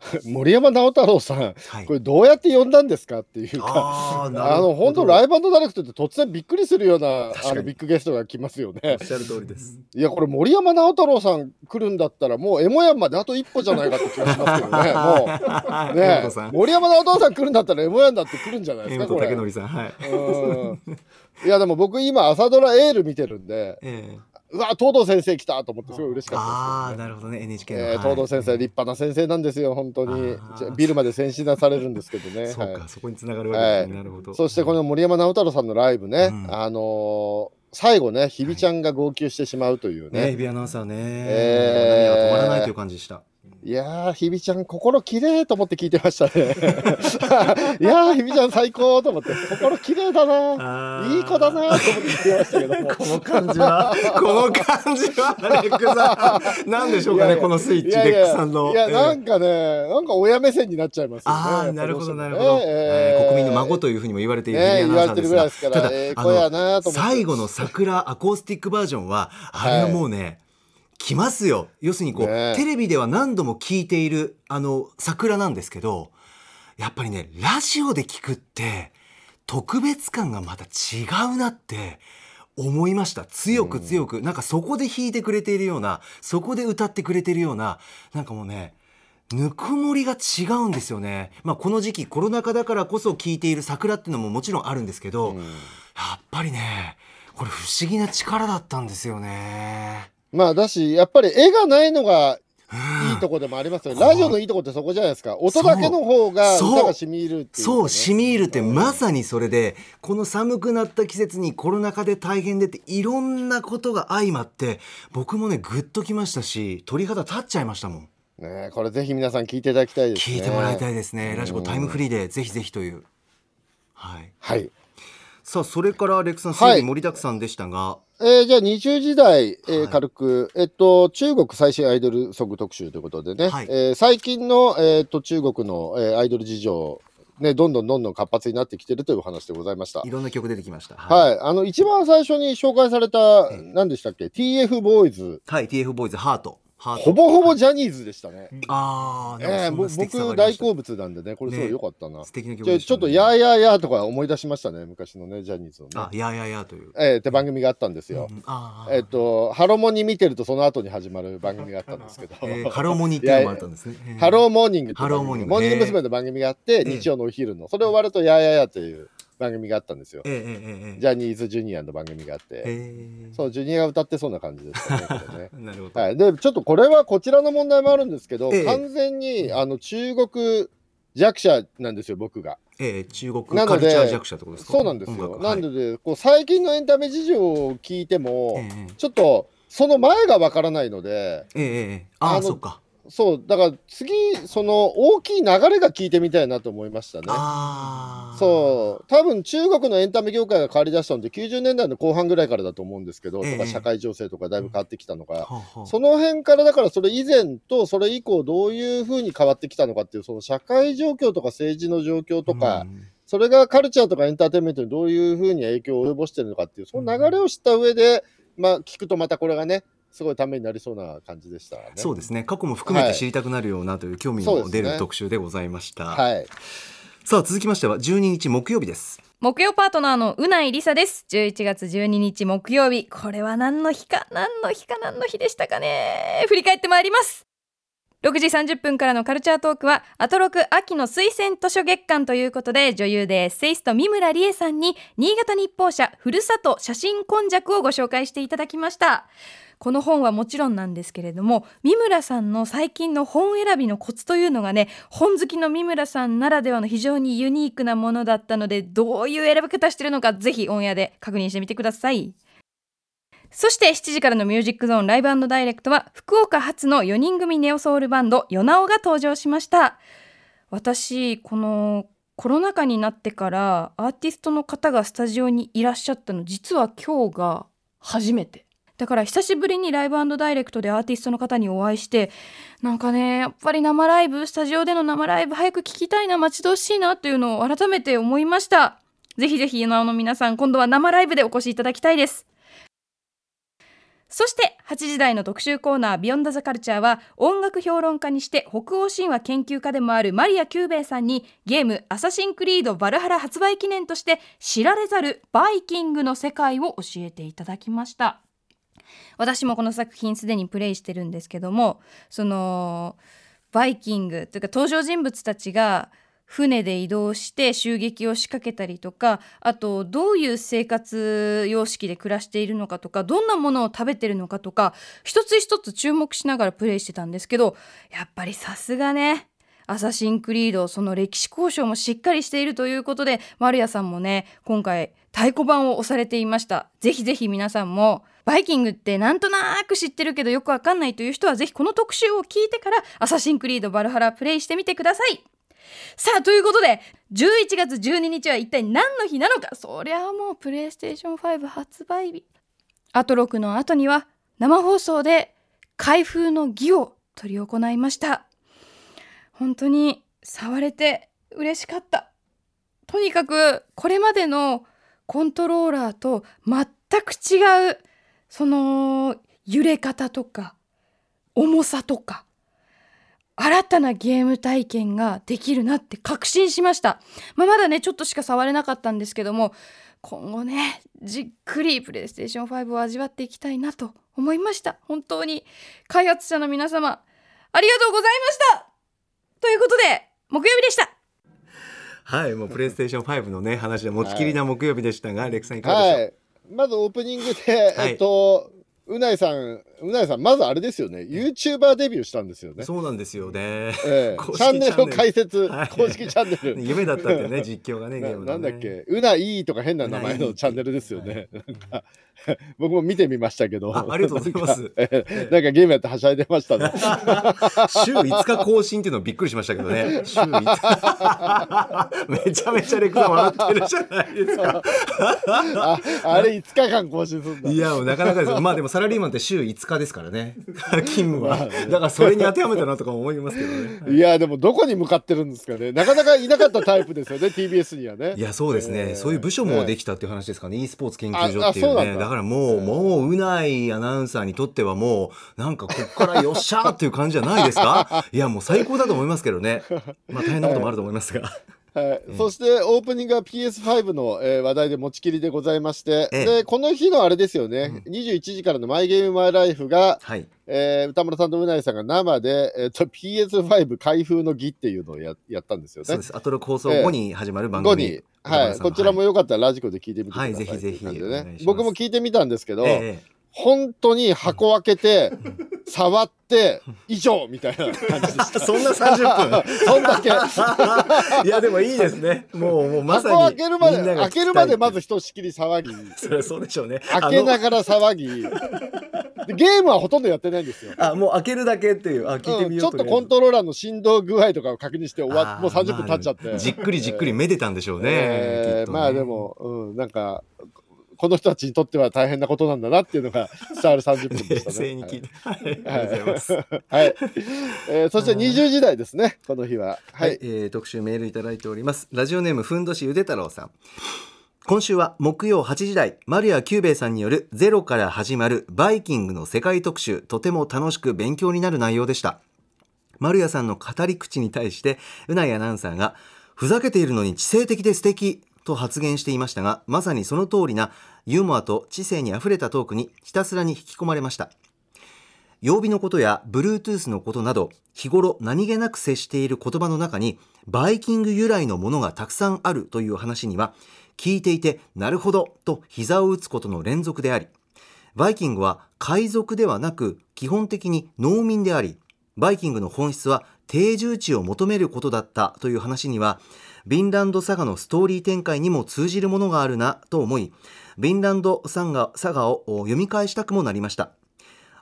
森山直太朗さん、はいこれどうやって呼んだんですかっていうか。あの本当ライブダイレクトって突然びっくりするようなあのビッグゲストが来ますよねおっ。しゃる通りです。いやこれ森山直太朗さん来るんだったらもうエモヤンまであと一歩じゃないかって気がしますけどね。もうね。森山直太朗さん来るんだったらエモヤンだって来るんじゃないですかこれ。はい。うんいやでも僕今朝ドラエール見てるんで ええうわ東堂先生来たと思ってすごい嬉しかったですああなるほどね NHK の。えーはい東堂先生立派な先生なんですよ本当にビルまで先進なされるんですけどね。そうはいかそこに繋がるわけですね。なるほど。そしてこの森山直太朗さんのライブね、うんあのー最後ね日比ちゃんが号泣してしまうというね、ね日比アナウンサーね。えー涙が止まらないという感じでした。いやー日比ちゃん心きれいと思って聞いてましたね。いやー日比ちゃん最高と思って。心きれいだな。あー。いい子だなと思って聞いてましたけども。この感じは、この感じは、レックさん、なんでしょうかね、いやいや。このスイッチ、いやいや。レックさんの。いやええ。なんかねなんか親目線になっちゃいますよねああ、なるほど、なるほど、えーえー。国民の孫というふうにも言われている日比ねア言われてるぐらいですからただ、あええ子やの、最後の桜アコースティックバージョンは、あれはもうね、来ますよ。要するにこう、ね。テレビでは何度も聞いている、あの、桜なんですけど、やっぱりね、ラジオで聞くって、特別感がまた違うなって、思いました。強く強く、なんかそこで弾いてくれているようなそこで歌ってくれているようななんかもうねぬくもりが違うんですよね、まあ、この時期コロナ禍だからこそ聴いている桜っていうのももちろんあるんですけど、やっぱりねこれ不思議な力だったんですよね。まあだしやっぱり絵がないのがいいとこでもありますよね、ラジオのいいとこってそこじゃないですか。音だけの方がそう。歌が染み入るっていうかね、そう染み入るってまさにそれでこの寒くなった季節にコロナ禍で大変でっていろんなことが相まって僕もねグッときましたし鳥肌立っちゃいましたもん。ねえこれぜひ皆さん聞いていただきたいですね。聞いてもらいたいですね。うん。ラジコタイムフリーでぜひぜひという。はい。はい、さあそれからレックさんすはい。でに盛りだくさんでしたが、えーじゃあ20時代、えーはい軽く、えっと、中国最新アイドルソング特集ということでね、はいえー最近の、えーっと中国の、えーアイドル事情、ね、どんどんどんどん活発になってきてるというお話でございましたい。ろんな曲出てきました。はい、あの一番最初に紹介された、何でしたっけ？ TFBOYS はい。 TFBOYS Heart。ほぼほぼジャニーズでしたね。ああ、ええぼでもそんな素敵さがあ僕大好物なんでねこれすごい良かったな。素敵な曲ねちょっと「やーやーやー」とか思い出しましたね昔のねジャニーズのあ、ね。やややという。えーって番組があったんですよ。うんあーえっとハロモニ見てるとその後に始まる番組があったんですけど。えーハローモニーっていうのもあったんですね。えーハローモーニングハローモーニングモーニング娘。の番組があって、え日曜のお昼の、それ終わると、やーやーやーという番組があったんですよ。ジャニーズジュニアの番組があって、えーそう、ジュニアが歌ってそうな感じでしたね。なるほど。はい、でちょっとこれはこちらの問題もあるんですけど、ええ完全にあの中国弱者なんですよ、僕が。えー中国カルチャー弱者ってことですか？そうなんですよ。なので、こう最近のエンタメ事情を聞いても、えーちょっとその前がわからないので、えーえああそっか。そう、だから次、その大きい流れが聞いてみたいなと思いましたね。そう。多分中国のエンタメ業界が変わりだしたのって90年代の後半ぐらいからだと思うんですけど、ええ。とか社会情勢とかだいぶ変わってきたのが、はあはあ。その辺からだからそれ以前とそれ以降どういうふうに変わってきたのかっていうその社会状況とか政治の状況とか、うん。それがカルチャーとかエンターテインメントにどういうふうに影響を及ぼしてるのかっていうその流れを知った上で、まあ聞くとまたこれがねすごいためになりそうな感じでしたね。そうですね。過去も含めて知りたくなるようなという興味の出る特集でございました、はい。さあ続きましては12日木曜日です。木曜パートナーのうないりさです。11月12日木曜日。これは何の日か何の日か何の日でしたかね。振り返ってまいります。6時30分からのカルチャートークはアトロク秋の推薦図書月間ということで女優でエッセイスト三村理恵さんに新潟日報社ふるさと写真今昔をご紹介していただきましたこの本はもちろんなんですけれども三村さんの最近の本選びのコツというのがね本好きの三村さんならではの非常にユニークなものだったのでどういう選び方してるのかぜひオンエアで確認してみてください。そして7時からのミュージックゾーンライブダイレクトは福岡発の4人組ネオソウルバンドヨナオが登場しました。私このコロナ禍になってからアーティストの方がスタジオにいらっしゃったの実は今日が初めて。だから久しぶりに Live Direct でアーティストの方にお会いしてなんかねやっぱり生ライブスタジオでの生ライブ早く聞きたいな待ち遠しいなというのを改めて思いました。ぜひぜひ yonawo の皆さん今度は生ライブでお越しいただきたいです。そして8時台の特集コーナー Beyond the Culture は音楽評論家にして北欧神話研究家でもあるマリア・キューベイさんにゲームアサシンクリードバルハラ発売記念として知られざるバイキングの世界を教えていただきました。私もこの作品すでにプレイしてるんですけどもそのバイキングというか登場人物たちが船で移動して襲撃を仕掛けたりとかあとどういう生活様式で暮らしているのかとかどんなものを食べてるのかとか一つ一つ注目しながらプレイしてたんですけどやっぱりさすがねアサシンクリードその歴史交渉もしっかりしているということでマルヤさんもね今回太鼓判を押されていました。ぜひぜひ皆さんもバイキングってなんとなく知ってるけどよくわかんないという人はぜひこの特集を聞いてからアサシンクリードバルハラプレイしてみてください。さあということで11月12日は一体何の日なのかそりゃあもうプレイステーション5発売日。アトロクの後には生放送で開封の儀を執り行いました。本当に触れて嬉しかった。とにかくこれまでのコントローラーと全く違うその揺れ方とか重さとか新たなゲーム体験ができるなって確信しました、まあ、まだねちょっとしか触れなかったんですけども今後ねじっくりプレイステーション5を味わっていきたいなと思いました。本当に開発者の皆様ありがとうございました。ということで木曜日でした。はいもうプレイステーション5のね話で持ちきりな木曜日でしたが、レクさんいかがでしょう、はい。まずオープニングで、はい。えっと、うないさん、うないさん、まずあれですよね、YouTuber デビューしたんですよね。そうなんですよね、ええ。チャンネル。を開設、はい。公式チャンネル。夢だったってね実況がねゲームのね。ななんだっけ、うないいとか変な名前のチャンネルですよね。僕も見てみましたけど。あありがとうございます。なんかええ。なんかゲームやってはしゃいでましたね。週5日更新っていうのびっくりしましたけどね。週5日。めちゃめちゃレクさん笑ってるじゃないですか。ああれ5日間更新するんだ。いやなかなかです。よまあでもサラリーマンって週5日ですからね。勤務は。だからそれに当てはめたなとか思いますけどね。い。やでもどこに向かってるんですかね。なかなかいなかったタイプですよね、TBS にはね。いやそうですね、えー。そういう部署もできたっていう話ですかね、e スポーツ研究所っていうね。だ。だからもう、もううないアナウンサーにとってはもうなんかこっからよっしゃーっていう感じじゃないですか？いやもう最高だと思いますけどね。まあ大変なこともあると思いますがはい、そしてオープニングは PS5 の、えー話題で持ちきりでございまして、ええ。でこの日のあれですよね、21時からの「マイゲームマイライフが」はい。えー歌村さんとうないさんが生で、えーと PS5 開封の儀っていうのをややったんですよね。そうで。す。アトロク放送後に始まる番後組、に、はい、こちらもよかったらラジコで聞いてみてください。はい。ぜひぜひ僕も聞いてみたんですけど、ええ本当に箱開けて、触って、以上みたいな感じでした。そんな30分？そんだけ。いやでもいいですね。もうもうまさに箱開けるまで、開けるまでまずひとしきり騒ぎ。それはそうでしょうね。開けながら騒ぎ。でゲームはほとんどやってないんですよ。あもう開けるだけっていう。あ聞いてうんちょっとコントローラーの振動具合とかを確認して終わもう30分経っちゃって、まあじっくりじっくりめでたんでしょうね、えーまあでも、うん、なんかこの人たちにとっては大変なことなんだなっていうのが伝わる30分で冷したね。静に聞いて、はい、ありがとうございます。はい、えーそして20時台ですねこの日は。ははいい、えー特集メールいただいております。ラジオネームふんどしゆで太郎さん。今週は木曜8時台、丸谷久兵衛さんによるゼロから始まるバイキングの世界特集、とても楽しく勉強になる内容でした。丸谷さんの語り口に対して、うないアナウンサーが、ふざけているのに知性的で素敵と発言していましたが、まさにその通りなユーモアと知性にあふれたトークにひたすらに引き込まれました。曜日のことや Bluetooth のことなど日頃何気なく接している言葉の中にバイキング由来のものがたくさんあるという話には聞いていてなるほどと膝を打つことの連続でありバイキングは海賊ではなく基本的に農民でありバイキングの本質は定住地を求めることだったという話にはヴィンランドサガのストーリー展開にも通じるものがあるなと思いヴィンランドサガサガを読み返したくもなりました。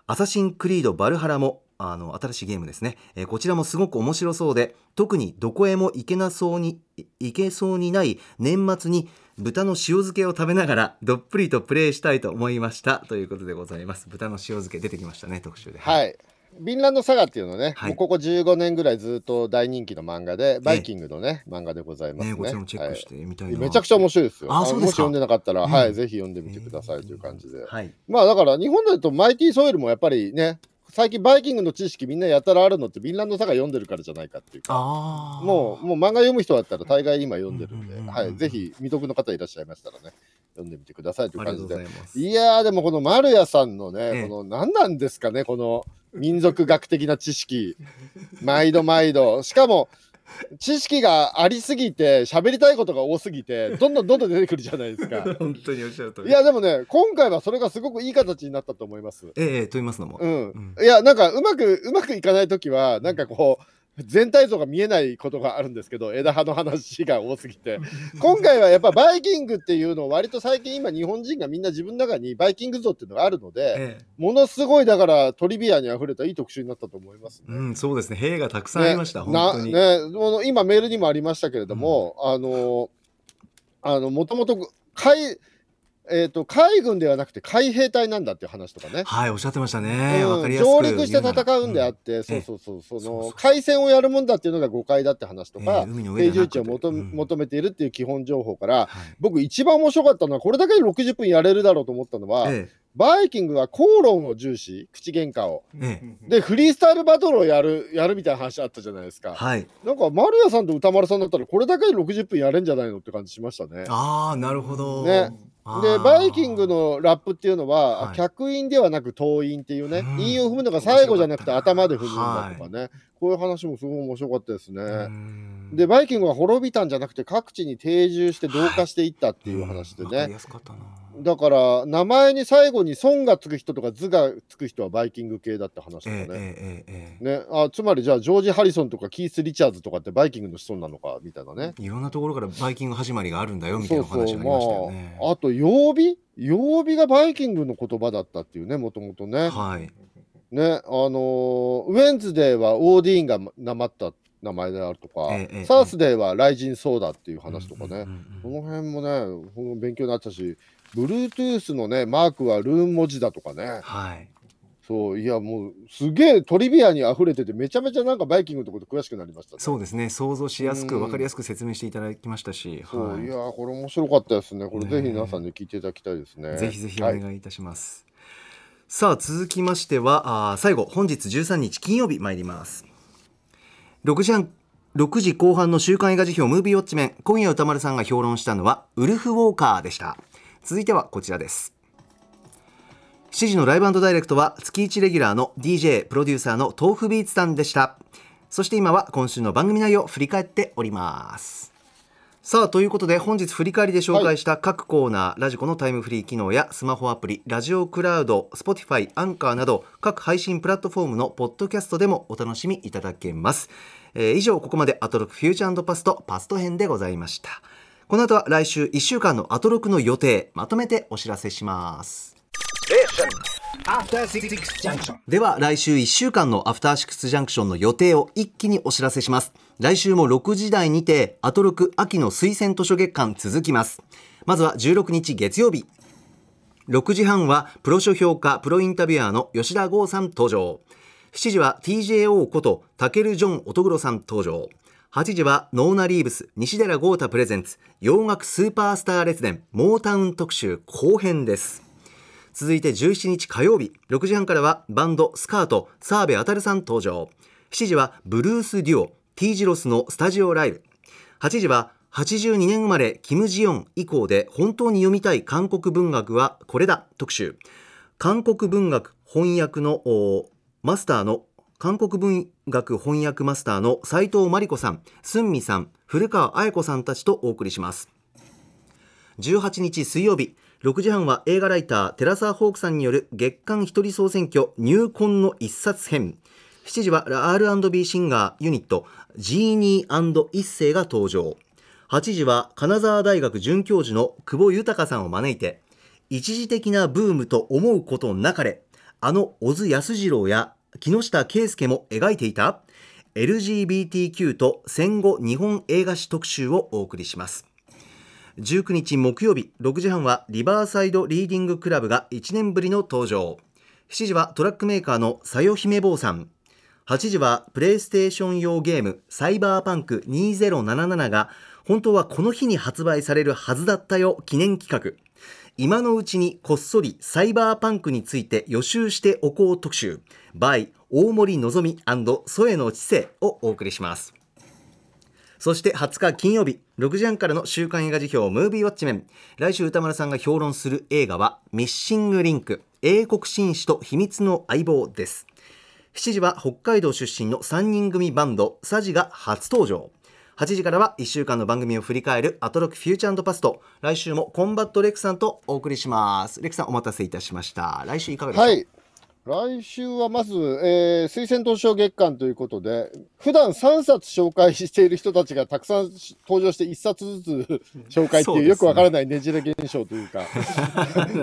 アサシンクリードバルハラもあの新しいゲームですね、えーこちらもすごく面白そうで特にどこへも行けなそうに行けそうにない年末に豚の塩漬けを食べながらどっぷりとプレイしたいと思いました。ということでございます。豚の塩漬け出てきましたね特集で。はい。ビンランドサガっていうのね、はい。もうここ15年ぐらいずっと大人気の漫画で、バイキングのね、漫画でございますね。ねこちらもチェックしてみたいな、はい。めちゃくちゃ面白いですよ。あそうですか。もし読んでなかったら、うん。はい、ぜひ読んでみてくださいという感じで。はい。まあだから日本だとマイティーソイルもやっぱりね、最近バイキングの知識みんなやたらあるのってビンランドサガ読んでるからじゃないかっていうか。もうもう漫画読む人だったら大概今読んでるんで、はい、ぜひ未読の方いらっしゃいましたらね、読んでみてくださいという感じで。いいやーでもこの丸谷さんのね、ええ。この何なんですかねこの民族学的な知識。毎度毎度。しかも知識がありすぎて喋りたいことが多すぎてどんどんどんどん出てくるじゃないですか。本当におっしゃる通り。いやでもね今回はそれがすごくいい形になったと思いますええと言いますのも、うん、うんいやなんかうまくうまくいかない時はなんかこう全体像が見えないことがあるんですけど枝葉の話が多すぎて。今回はやっぱバイキングっていうのを割と最近今日本人がみんな自分の中にバイキング像っていうのがあるのでええ。ものすごいだからトリビアにあふれたいい特集になったと思いますね。うんそうですね。兵がたくさんありました、本当に、なねもう今メールにもありましたけれども、あのあのもともと海えー、と海軍ではなくて海兵隊なんだっていう話とかね。はいおっしゃってましたね、うん上陸して戦うんであって、そうそうそうその海戦をやるもんだっていうのが誤解だって話とか、ええ海の上で定住地を求求めているっていう基本情報からはい。僕一番面白かったのはこれだけで60分やれるだろうと思ったのは、えバイキングは口論を重視口喧嘩を。ええ。えでフリースタイルバトルをやるやるみたいな話あったじゃないですか、はい。なんか丸谷さんと歌丸さんだったらこれだけで60分やれんじゃないのって感じしましたね。ああなるほど。ねでバイキングのラップっていうのは、はい。脚韻ではなく頭韻っていうね、うん。韻を踏むのが最後じゃなくて頭で踏むんだとかね、こういう話もすごい面白かったですね、うん。でバイキングが滅びたんじゃなくて各地に定住して同化していったっていう話でね、やすかったなだから名前に最後に「ソン」がつく人とか「図」がつく人はバイキング系だって話とかね、えええね、あつまりじゃあジョージ・ハリソンとかキース・リチャーズとかってバイキングの子孫なのかみたいなね。えいろんなところからバイキング始まりがあるんだよみたいなお話がありましたよね。まあ、あと曜日？曜日がバイキングの言葉だったっていうねもともとね。はい。ねあのー Wednesday はオーディーンがなまった名前であるとか、 Thursday はライジンソーダっていう話とかね、この辺もね勉強になったし Bluetooth のねマークはルーン文字だとかね。はい。そういやもうすげえトリビアに溢れててめちゃめちゃなんかバイキングのこと詳しくなりましたね。そうですね。想像しやすくうん分かりやすく説明していただきましたし、そう、、はい。やーこれ面白かったですね。これねぜひ皆さんに聞いていただきたいですね。ぜひぜひおはい願いいたします、さあ続きましてはあー最後本日13日金曜日参ります。6時半6時後半の週刊映画辞表ムービーウォッチメン今夜歌丸さんが評論したのはウルフ・ウォーカーでした続いてはこちらです。7時のライブダイレクトは月1レギュラーの DJ プロデューサーの豆腐ビーツさんでした。そして今は今週の番組内容を振り返っております。さあということで本日振り返りで紹介した各コーナー、ラジコのタイムフリー機能やスマホアプリラジオクラウド Spotify アンカーなど各配信プラットフォームのポッドキャストでもお楽しみいただけます、えー以上ここまでアトロクフューチャーパストパスト編でございましたこの後は来週1週間のアトロクの予定まとめてお知らせします。では来週1週間のアフターシックスジャンクションの予定を一気にお知らせします。来週も6時台にてアトロク秋の推薦図書月間続きます。まずは16日月曜日。6時半はプロ書評家プロインタビュアーの吉田剛さん登場。7時は TJO ことタケル・ジョン・乙黒さん登場8時はノーナ・リーブス西寺豪太プレゼンツ洋楽スーパースター列伝モータウン特集後編です。続いて17日火曜日6時半からはバンドスカート澤部渉さん登場。7時はブルースデュオ T ジロスのスタジオライブ。8時は82年生まれキム・ジヨン以降で本当に読みたい韓国文学はこれだ特集。韓国文学翻訳のマスターの韓国文学翻訳マスターの斉藤真理子さん、スンミさん、古川彩子さんたちとお送りします。18日水曜日、6時半は映画ライター寺澤ホークさんによる月間一人総選挙入魂の一冊編。7時は R&B シンガーユニットジーニー一世が登場。8時は金沢大学准教授の久保豊さんを招いて一時的なブームと思うことなかれあの小津安二郎や木下圭介も描いていた LGBTQ と戦後日本映画史特集をお送りします。19日木曜日6時半はリバーサイドリーディングクラブが1年ぶりの登場。7時はトラックメーカーのさよ姫坊さん。8時はプレイステーション用ゲームサイバーパンク2077が本当はこの日に発売されるはずだったよ記念企画。今のうちにこっそりサイバーパンクについて予習しておこう特集。by 大森のぞみ添野知世をお送りします。そして20日金曜日6時半からの週刊映画辞表ムービーウォッチメン。来週歌丸さんが評論する映画はミッシングリンク英国紳士と秘密の相棒です。7時は北海道出身の3人組バンドサジが初登場。8時からは1週間の番組を振り返るアトロクフューチャーパスト。来週もコンバットレクさんとお送りします。レクさんお待たせいたしました。来週いかがでしょう？はい。来週はまず、えー、推薦図書月間ということで、普段3冊紹介している人たちがたくさん登場して1冊ずつ紹介っていう、そうねよくわからないねじれ現象というか。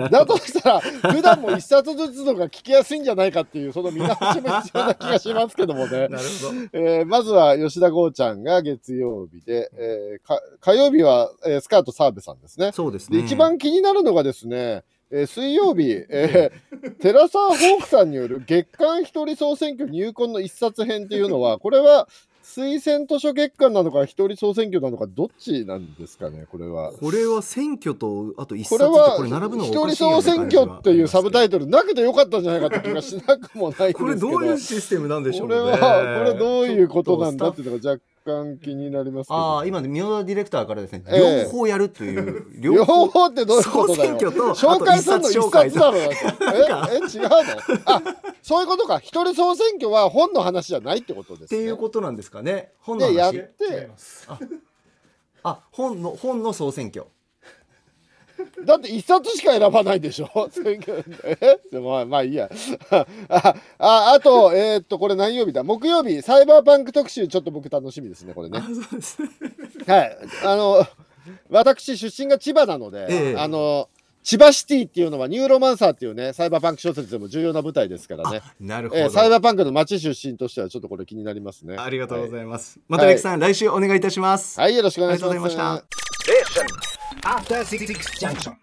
だとしたら、普段も1冊ずつのが聞きやすいんじゃないかっていう、その見直しも必要な気がしますけどもね。なるほどえーまずは吉田剛ちゃんが月曜日で、えーか火曜日は、えースカート澤部さんですね。そうですねで一番気になるのがですね、えー水曜日、えー、寺澤ホークさんによる月間一人総選挙入魂の一冊編っていうのは、これは推薦図書月間なのか一人総選挙なのかどっちなんですかね、これは。これは選挙とあと一冊これは一人総選挙っていうサブタイトルなくてよかったんじゃないかって気がしなくもないんですけど。これどういうシステムなんでしょうこねれは、これどういうことなんだっていうのが若干気になります。ああ今ね宮田ディレクターからですね、ええ。両方やるという 両方ってどういうことだよ。総選挙と紹介するの一冊だろ。ええ違うの？あそういうことか。一人総選挙は本の話じゃないってことです、ね、っていうことなんですかね。本の話。でやって。あ本の本の総選挙 だって一冊しか選ばないでしょ？え まあまあいいや。あああとえーっとこれ何曜日だ？木曜日。サイバーパンク特集ちょっと僕楽しみですねこれね。はい。あの私出身が千葉なので、ええ。あの千葉シティっていうのはニューロマンサーっていうねサイバーパンク小説でも重要な舞台ですからね。なるほど、えーサイバーパンクの街出身としてはちょっとこれ気になりますね。ありがとうございいます、またレクさん、来週お願いいたします、はい、よろしくお願いします。ありがとうございました After Six Junction.